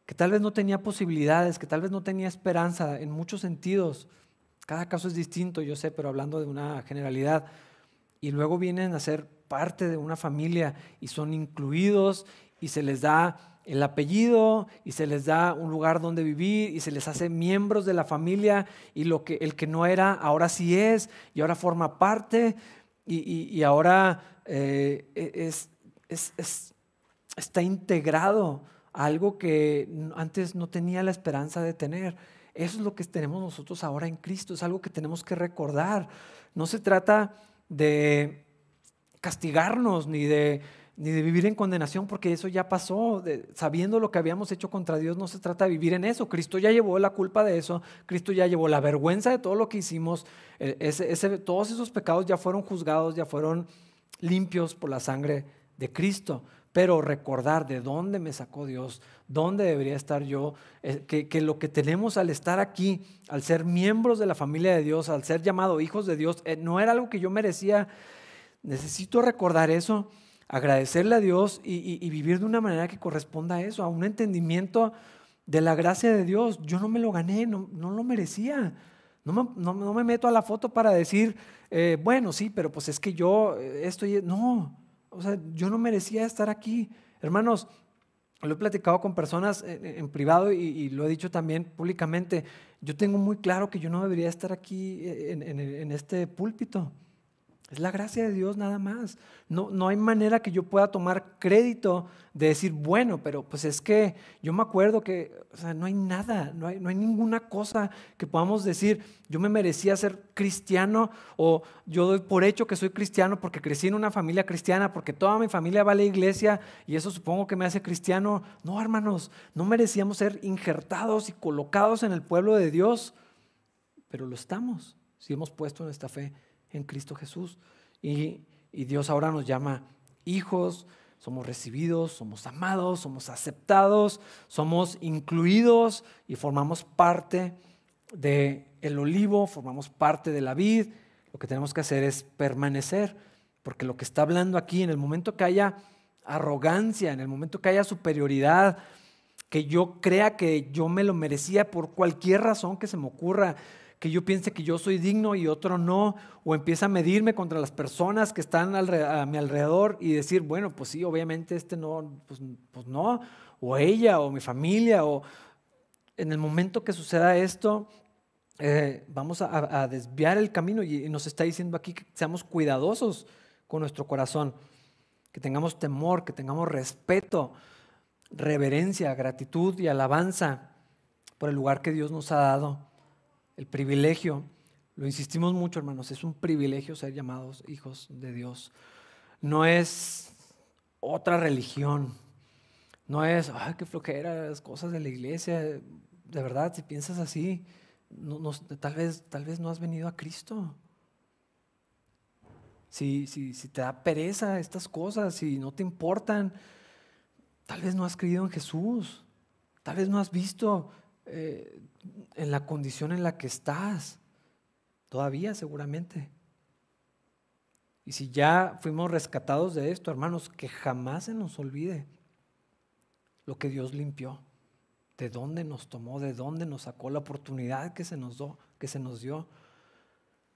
que tal vez no tenía posibilidades, que tal vez no tenía esperanza en muchos sentidos. Cada caso es distinto, yo sé, pero hablando de una generalidad. Y luego vienen a ser parte de una familia y son incluidos y se les da el apellido y se les da un lugar donde vivir y se les hace miembros de la familia y lo que el que no era ahora sí es y ahora forma parte y, ahora eh, e, es, es, está integrado a algo que antes no tenía la esperanza de tener. Eso es lo que tenemos nosotros ahora en Cristo, es algo que tenemos que recordar. No se trata de castigarnos ni de, ni de vivir en condenación, porque eso ya pasó. sabiendo lo que habíamos hecho contra Dios, no se trata de vivir en eso. Cristo ya llevó la culpa de eso, Cristo ya llevó la vergüenza de todo lo que hicimos. E, ese, todos esos pecados ya fueron juzgados, ya fueron limpios por la sangre de Cristo, pero recordar de dónde me sacó Dios, dónde debería estar yo, eh, que, lo que tenemos al estar aquí, al ser miembros de la familia de Dios, al ser llamados hijos de Dios, eh, no era algo que yo merecía. Necesito recordar eso, agradecerle a Dios y, vivir de una manera que corresponda a eso, a un entendimiento de la gracia de Dios. Yo no me lo gané, no, lo merecía. No me, no, me, meto a la foto para decir, eh, bueno, sí, pero pues es que yo estoy... No, o sea, yo no merecía estar aquí. Hermanos, lo he platicado con personas en, privado y, lo he dicho también públicamente. Yo tengo muy claro que yo no debería estar aquí en este púlpito. Es la gracia de Dios nada más. No, no hay manera que yo pueda tomar crédito de decir, bueno, pero pues es que yo me acuerdo que no hay nada, no hay, no hay ninguna cosa que podamos decir, yo me merecía ser cristiano o yo doy por hecho que soy cristiano porque crecí en una familia cristiana, porque toda mi familia va a la iglesia y eso supongo que me hace cristiano. No, hermanos, no merecíamos ser injertados y colocados en el pueblo de Dios, pero lo estamos si hemos puesto nuestra fe en Cristo Jesús. Y, Dios ahora nos llama hijos, somos recibidos, somos amados, somos aceptados, somos incluidos y formamos parte del el olivo, formamos parte de la vid. Lo que tenemos que hacer es permanecer, porque lo que está hablando aquí, en el momento que haya arrogancia, en el momento que haya superioridad, que yo crea que yo me lo merecía por cualquier razón que se me ocurra, que yo piense que yo soy digno y otro no, o empieza a medirme contra las personas que están a mi alrededor y decir, bueno, pues sí, obviamente este no, pues, pues no, o ella, o mi familia, o en el momento que suceda esto, eh, vamos a, desviar el camino y, nos está diciendo aquí que seamos cuidadosos con nuestro corazón, que tengamos temor, que tengamos respeto, reverencia, gratitud y alabanza por el lugar que Dios nos ha dado el privilegio, lo insistimos mucho hermanos, es un privilegio ser llamados hijos de Dios. No es otra religión, no es, ay, qué flojera las cosas de la iglesia. De verdad, si piensas así, tal, vez, tal vez no has venido a Cristo. si, si, si te da pereza estas cosas, si no te importan, tal vez no has creído en Jesús, tal vez no has visto eh, en la condición en la que estás, todavía seguramente. Y si ya fuimos rescatados de esto, hermanos, que jamás se nos olvide lo que Dios limpió, de dónde nos tomó, de dónde nos sacó la oportunidad que se nos, que se nos dio.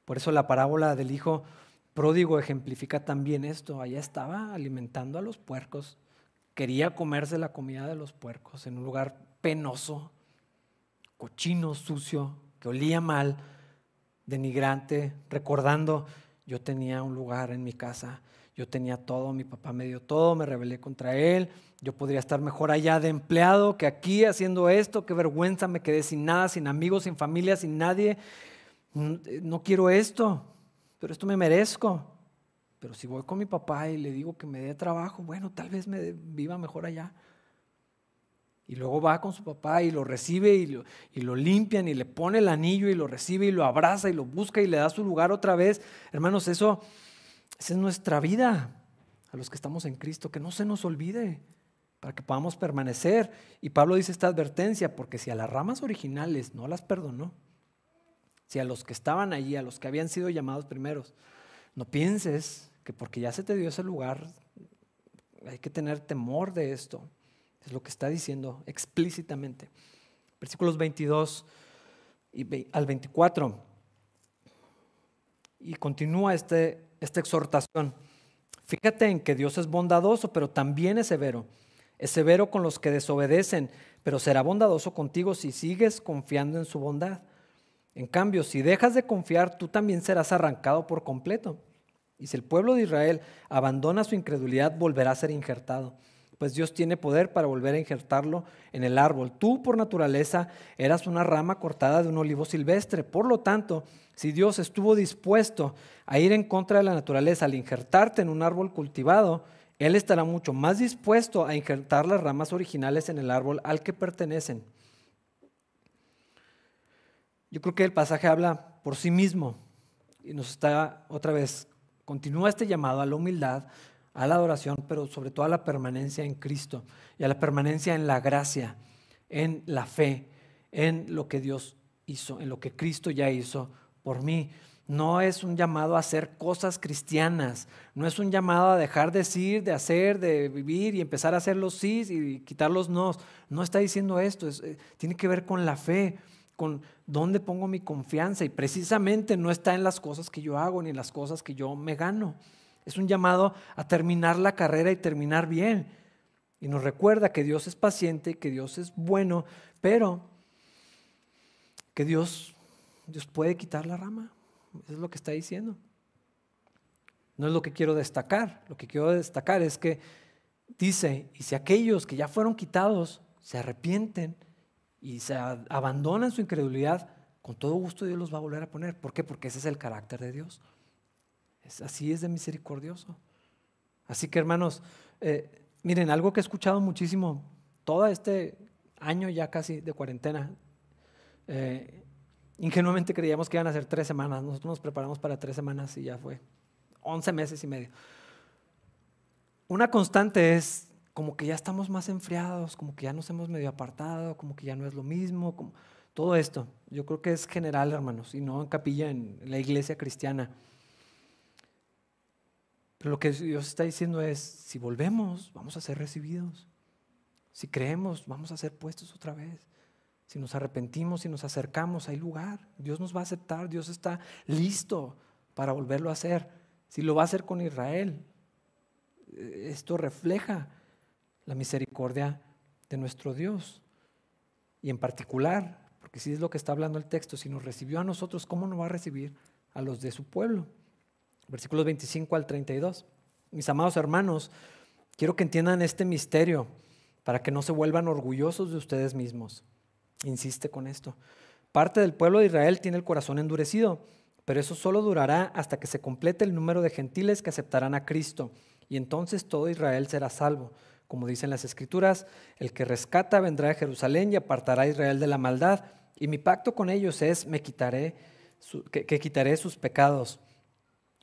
Por eso la parábola del hijo pródigo ejemplifica también esto. Allá estaba alimentando a los puercos, quería comerse la comida de los puercos en un lugar penoso, cochino, sucio, que olía mal, denigrante, recordando yo tenía un lugar en mi casa, yo tenía todo, mi papá me dio todo, me rebelé contra él, yo podría estar mejor allá de empleado que aquí haciendo esto, qué vergüenza, me quedé sin nada, sin amigos, sin familia, sin nadie. Mm, no quiero esto, pero esto me merezco. Pero si voy con mi papá y le digo que me dé trabajo, bueno, tal vez me viva mejor allá. Y luego va con su papá y lo recibe y lo, y lo, limpian y le pone el anillo y lo recibe y lo abraza y lo busca y le da su lugar otra vez. Hermanos, eso esa es nuestra vida a los que estamos en Cristo, que no se nos olvide para que podamos permanecer. Y Pablo dice esta advertencia, porque si a las ramas originales no las perdonó, si a los que estaban allí, a los que habían sido llamados primeros, no pienses que porque ya se te dio ese lugar, hay que tener temor de esto. Es lo que está diciendo explícitamente. Versículos 22 y al 24. Y continúa este, esta exhortación. Fíjate en que Dios es bondadoso, pero también es severo. Es severo con los que desobedecen, pero será bondadoso contigo si sigues confiando en su bondad. En cambio, si dejas de confiar, tú también serás arrancado por completo. Y si el pueblo de Israel abandona su incredulidad, volverá a ser injertado pues Dios tiene poder para volver a injertarlo en el árbol. Tú por naturaleza eras una rama cortada de un olivo silvestre. Por lo tanto, si Dios estuvo dispuesto a ir en contra de la naturaleza al injertarte en un árbol cultivado, Él estará mucho más dispuesto a injertar las ramas originales en el árbol al que pertenecen. Yo creo que el pasaje habla por sí mismo y nos está otra vez, continúa este llamado a la humildad, a la adoración, pero sobre todo a la permanencia en Cristo y a la permanencia en la gracia, en la fe, en lo que Dios hizo, en lo que Cristo ya hizo por mí. No es un llamado a hacer cosas cristianas, no es un llamado a dejar de decir, de hacer, de vivir y empezar a hacer los sí y quitar los no. No está diciendo esto, eh, tiene que ver con la fe, con dónde pongo mi confianza y precisamente no está en las cosas que yo hago ni en las cosas que yo me gano. Es un llamado a terminar la carrera y terminar bien. Y nos recuerda que Dios es paciente, que Dios es bueno, pero que Dios, Dios puede quitar la rama. Eso es lo que está diciendo. No es lo que quiero destacar. Lo que quiero destacar es que dice, y si aquellos que ya fueron quitados se arrepienten y se abandonan su incredulidad, con todo gusto Dios los va a volver a poner. ¿Por qué? Porque ese es el carácter de Dios así es de misericordioso. Así que hermanos, eh, miren, algo que he escuchado muchísimo todo este año ya casi de cuarentena. Eh, ingenuamente creíamos que iban a ser tres semanas. Nosotros nos preparamos para tres semanas y ya fue. Once meses y medio. Una constante es como que ya estamos más enfriados, como que ya nos hemos medio apartado, como que ya no es lo mismo, como todo esto. Yo creo que es general, hermanos, y no en capilla en la iglesia cristiana. Pero lo que Dios está diciendo es, si volvemos, vamos a ser recibidos. Si creemos, vamos a ser puestos otra vez. Si nos arrepentimos, si nos acercamos, hay lugar. Dios nos va a aceptar, Dios está listo para volverlo a hacer. Si lo va a hacer con Israel, esto refleja la misericordia de nuestro Dios. Y en particular, porque si es lo que está hablando el texto, si nos recibió a nosotros, ¿cómo no va a recibir a los de su pueblo? Versículos 25 al 32. Mis amados hermanos, quiero que entiendan este misterio para que no se vuelvan orgullosos de ustedes mismos. Insiste con esto. Parte del pueblo de Israel tiene el corazón endurecido, pero eso solo durará hasta que se complete el número de gentiles que aceptarán a Cristo, y entonces todo Israel será salvo. Como dicen las escrituras, el que rescata vendrá a Jerusalén y apartará a Israel de la maldad, y mi pacto con ellos es, me quitaré, que quitaré sus pecados.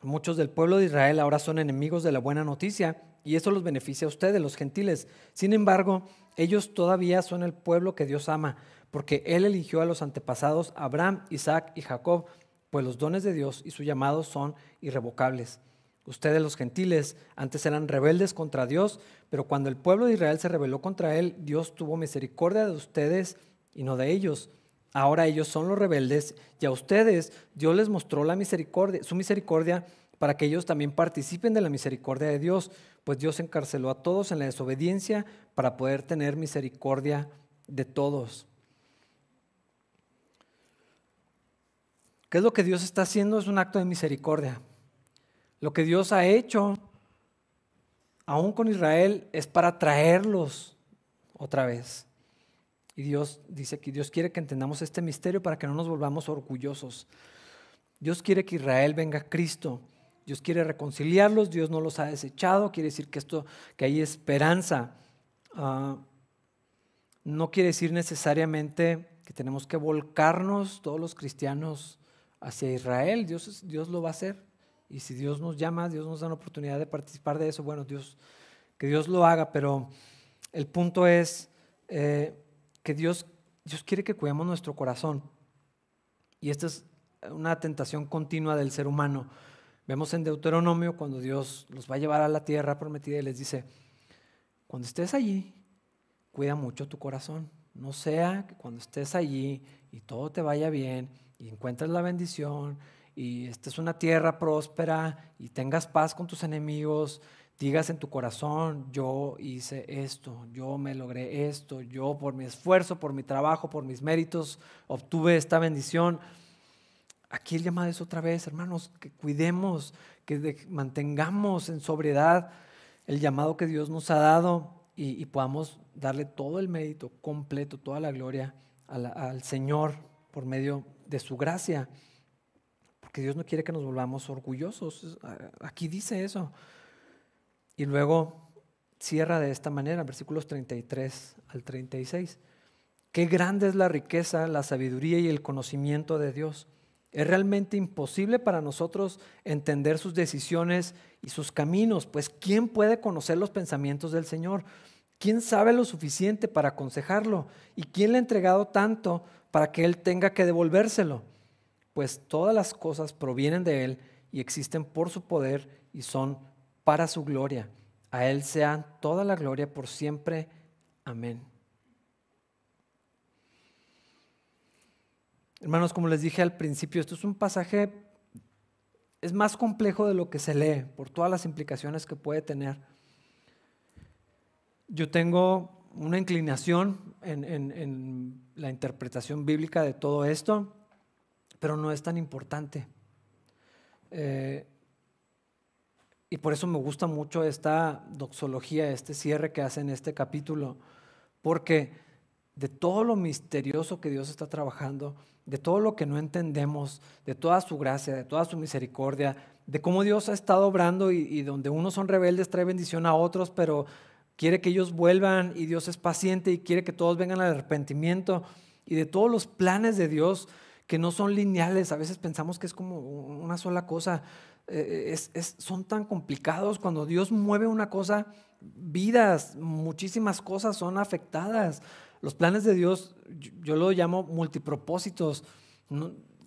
Muchos del pueblo de Israel ahora son enemigos de la buena noticia y eso los beneficia a ustedes, los gentiles. Sin embargo, ellos todavía son el pueblo que Dios ama, porque Él eligió a los antepasados Abraham, Isaac y Jacob, pues los dones de Dios y su llamado son irrevocables. Ustedes los gentiles antes eran rebeldes contra Dios, pero cuando el pueblo de Israel se rebeló contra Él, Dios tuvo misericordia de ustedes y no de ellos. Ahora ellos son los rebeldes y a ustedes Dios les mostró la misericordia, su misericordia para que ellos también participen de la misericordia de Dios, pues Dios encarceló a todos en la desobediencia para poder tener misericordia de todos. ¿Qué es lo que Dios está haciendo? Es un acto de misericordia. Lo que Dios ha hecho, aún con Israel, es para traerlos otra vez. Y Dios dice que Dios quiere que entendamos este misterio para que no nos volvamos orgullosos. Dios quiere que Israel venga a Cristo. Dios quiere reconciliarlos, Dios no los ha desechado, quiere decir que esto, que hay esperanza. Ah, no quiere decir necesariamente que tenemos que volcarnos todos los cristianos hacia Israel. Dios, Dios lo va a hacer. Y si Dios nos llama, Dios nos da la oportunidad de participar de eso, bueno, Dios, que Dios lo haga, pero el punto es eh, que Dios, Dios quiere que cuidemos nuestro corazón. Y esta es una tentación continua del ser humano. Vemos en Deuteronomio cuando Dios los va a llevar a la tierra prometida y les dice, cuando estés allí, cuida mucho tu corazón. No sea que cuando estés allí y todo te vaya bien y encuentres la bendición y esta es una tierra próspera y tengas paz con tus enemigos, digas en tu corazón, yo hice esto, yo me logré esto, yo por mi esfuerzo, por mi trabajo, por mis méritos, obtuve esta bendición. Aquí el llamado es otra vez, hermanos, que cuidemos, que mantengamos en sobriedad el llamado que Dios nos ha dado y, podamos darle todo el mérito completo, toda la gloria al Señor por medio de su gracia porque Dios no quiere que nos volvamos orgullosos. Aquí dice eso. Y luego cierra de esta manera, versículos 33 al 36. Qué grande es la riqueza, la sabiduría y el conocimiento de Dios. Es realmente imposible para nosotros entender sus decisiones y sus caminos, pues ¿quién puede conocer los pensamientos del Señor? ¿Quién sabe lo suficiente para aconsejarlo? ¿Y quién le ha entregado tanto para que Él tenga que devolvérselo? pues todas las cosas provienen de Él y existen por su poder y son para su gloria. A Él sea toda la gloria por siempre. Amén. Hermanos, como les dije al principio, esto es un pasaje, es más complejo de lo que se lee por todas las implicaciones que puede tener. Yo tengo una inclinación en, la interpretación bíblica de todo esto pero no es tan importante. Eh, y por eso me gusta mucho esta doxología, este cierre que hace en este capítulo, porque de todo lo misterioso que Dios está trabajando, de todo lo que no entendemos, de toda su gracia, de toda su misericordia, de cómo Dios ha estado obrando y, y donde unos son rebeldes trae bendición a otros, pero quiere que ellos vuelvan y Dios es paciente y quiere que todos vengan al arrepentimiento. Y de todos los planes de Dios que no son lineales, a veces pensamos que es como una sola cosa, eh, son tan complicados. Cuando Dios mueve una cosa, vidas, muchísimas cosas son afectadas. Los planes de Dios, yo, lo llamo multipropósitos.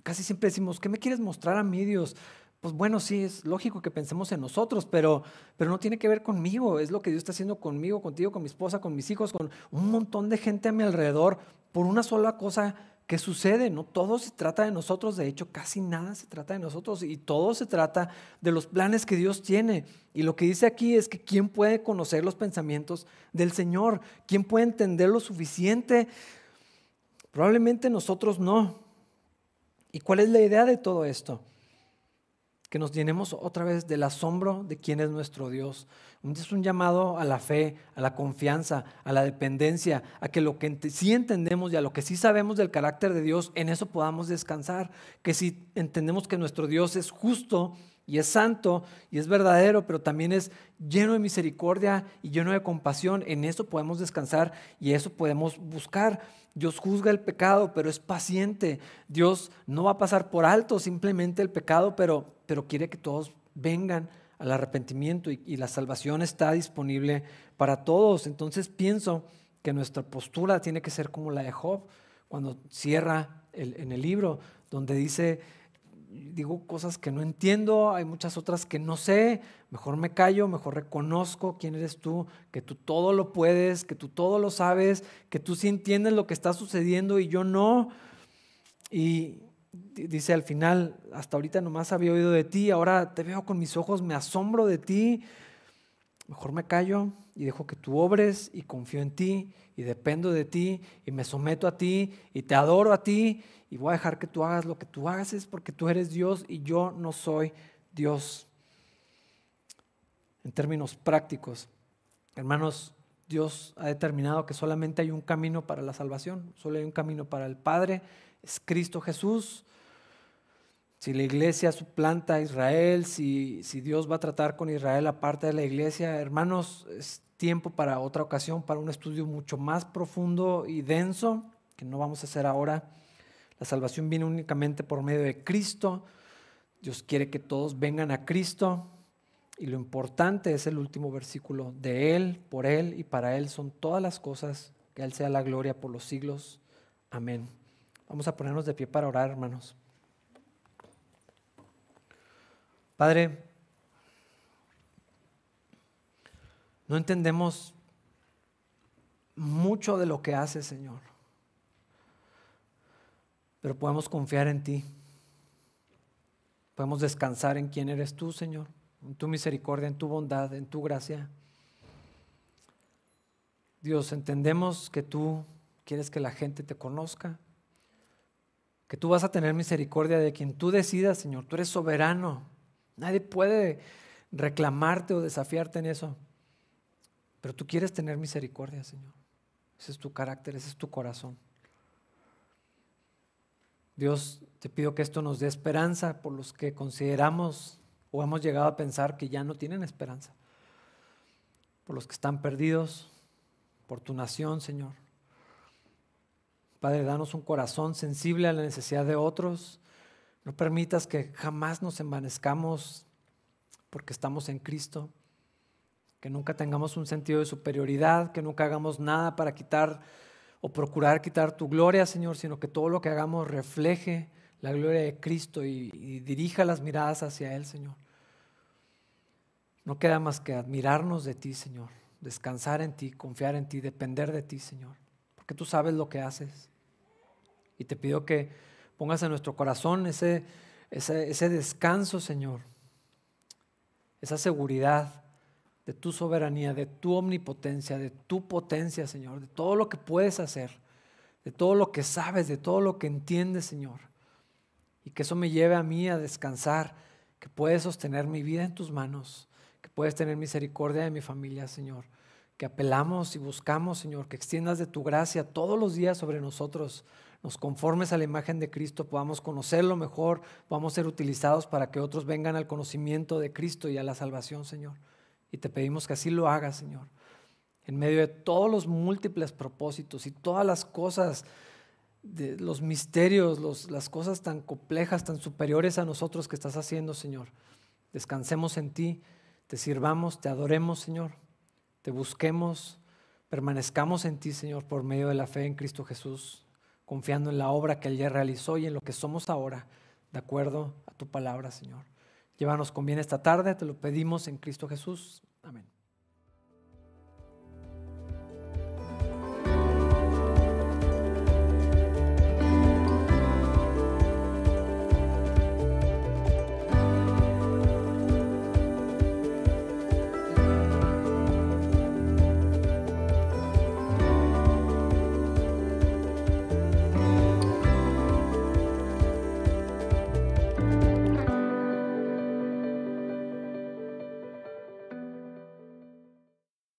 casi siempre decimos, ¿qué me quieres mostrar a mí, Dios? Pues bueno, sí, es lógico que pensemos en nosotros, pero, pero no tiene que ver conmigo. Es lo que Dios está haciendo conmigo, contigo, con mi esposa, con mis hijos, con un montón de gente a mi alrededor, por una sola cosa ¿Qué sucede? No todo se trata de nosotros, de hecho casi nada se trata de nosotros y todo se trata de los planes que Dios tiene. Y lo que dice aquí es que ¿quién puede conocer los pensamientos del Señor? ¿Quién puede entender lo suficiente? Probablemente nosotros no. ¿Y cuál es la idea de todo esto? Que nos llenemos otra vez del asombro de quién es nuestro Dios, es un llamado a la fe, a la confianza, a la dependencia, a que lo que sí entendemos y a lo que sí sabemos del carácter de Dios, en eso podamos descansar. Que si entendemos que nuestro Dios es justo y es santo y es verdadero, pero también es lleno de misericordia y lleno de compasión, en eso podemos descansar y eso podemos buscar. Dios juzga el pecado, pero es paciente. Dios no va a pasar por alto simplemente el pecado, pero, pero quiere que todos vengan al arrepentimiento y, la salvación está disponible para todos. Entonces pienso que nuestra postura tiene que ser como la de Job, cuando cierra en el libro, donde dice, digo cosas que no entiendo, hay muchas otras que no sé, mejor me callo, mejor reconozco quién eres tú, que tú todo lo puedes, que tú todo lo sabes, que tú sí entiendes lo que está sucediendo y yo no. Y dice al final, hasta ahorita nomás había oído de ti, ahora te veo con mis ojos, me asombro de ti, mejor me callo y dejo que tú obres y confío en ti y dependo de ti y me someto a ti y te adoro a ti y voy a dejar que tú hagas lo que tú haces porque tú eres Dios y yo no soy Dios. En términos prácticos, hermanos, Dios ha determinado que solamente hay un camino para la salvación, solo hay un camino para el Padre, es Cristo Jesús. Si la iglesia suplanta a Israel, si, si Dios va a tratar con Israel aparte de la iglesia, hermanos, es tiempo para otra ocasión, para un estudio mucho más profundo y denso, que no vamos a hacer ahora. La salvación viene únicamente por medio de Cristo. Dios quiere que todos vengan a Cristo. Y lo importante es el último versículo. De Él, por Él y para Él son todas las cosas. Que Él sea la gloria por los siglos. Amén. Vamos a ponernos de pie para orar, hermanos. Padre, no entendemos mucho de lo que hace, Señor pero podemos confiar en ti. Podemos descansar en quién eres tú, Señor, en tu misericordia, en tu bondad, en tu gracia. Dios, entendemos que tú quieres que la gente te conozca, que tú vas a tener misericordia de quien tú decidas, Señor. Tú eres soberano. Nadie puede reclamarte o desafiarte en eso. Pero tú quieres tener misericordia, Señor. Ese es tu carácter, ese es tu corazón. Dios, te pido que esto nos dé esperanza por los que consideramos o hemos llegado a pensar que ya no tienen esperanza, por los que están perdidos, por tu nación, Señor. Padre, danos un corazón sensible a la necesidad de otros. No permitas que jamás nos envanezcamos porque estamos en Cristo. Que nunca tengamos un sentido de superioridad, que nunca hagamos nada para quitar o procurar quitar tu gloria, Señor, sino que todo lo que hagamos refleje la gloria de Cristo y, dirija las miradas hacia Él, Señor. No queda más que admirarnos de ti, Señor, descansar en ti, confiar en ti, depender de ti, Señor, porque tú sabes lo que haces. Y te pido que pongas en nuestro corazón ese, ese, ese descanso, Señor, esa seguridad de tu soberanía, de tu omnipotencia, de tu potencia, Señor, de todo lo que puedes hacer, de todo lo que sabes, de todo lo que entiendes, Señor. Y que eso me lleve a mí a descansar, que puedes sostener mi vida en tus manos, que puedes tener misericordia de mi familia, Señor. Que apelamos y buscamos, Señor, que extiendas de tu gracia todos los días sobre nosotros, nos conformes a la imagen de Cristo, podamos conocerlo mejor, podamos ser utilizados para que otros vengan al conocimiento de Cristo y a la salvación, Señor. Y te pedimos que así lo hagas, Señor. En medio de todos los múltiples propósitos y todas las cosas, de los misterios, las cosas tan complejas, tan superiores a nosotros que estás haciendo, Señor. Descansemos en ti, te sirvamos, te adoremos, Señor. Te busquemos, permanezcamos en ti, Señor, por medio de la fe en Cristo Jesús, confiando en la obra que Él ya realizó y en lo que somos ahora, de acuerdo a tu palabra, Señor. Llévanos con bien esta tarde, te lo pedimos en Cristo Jesús. Amén.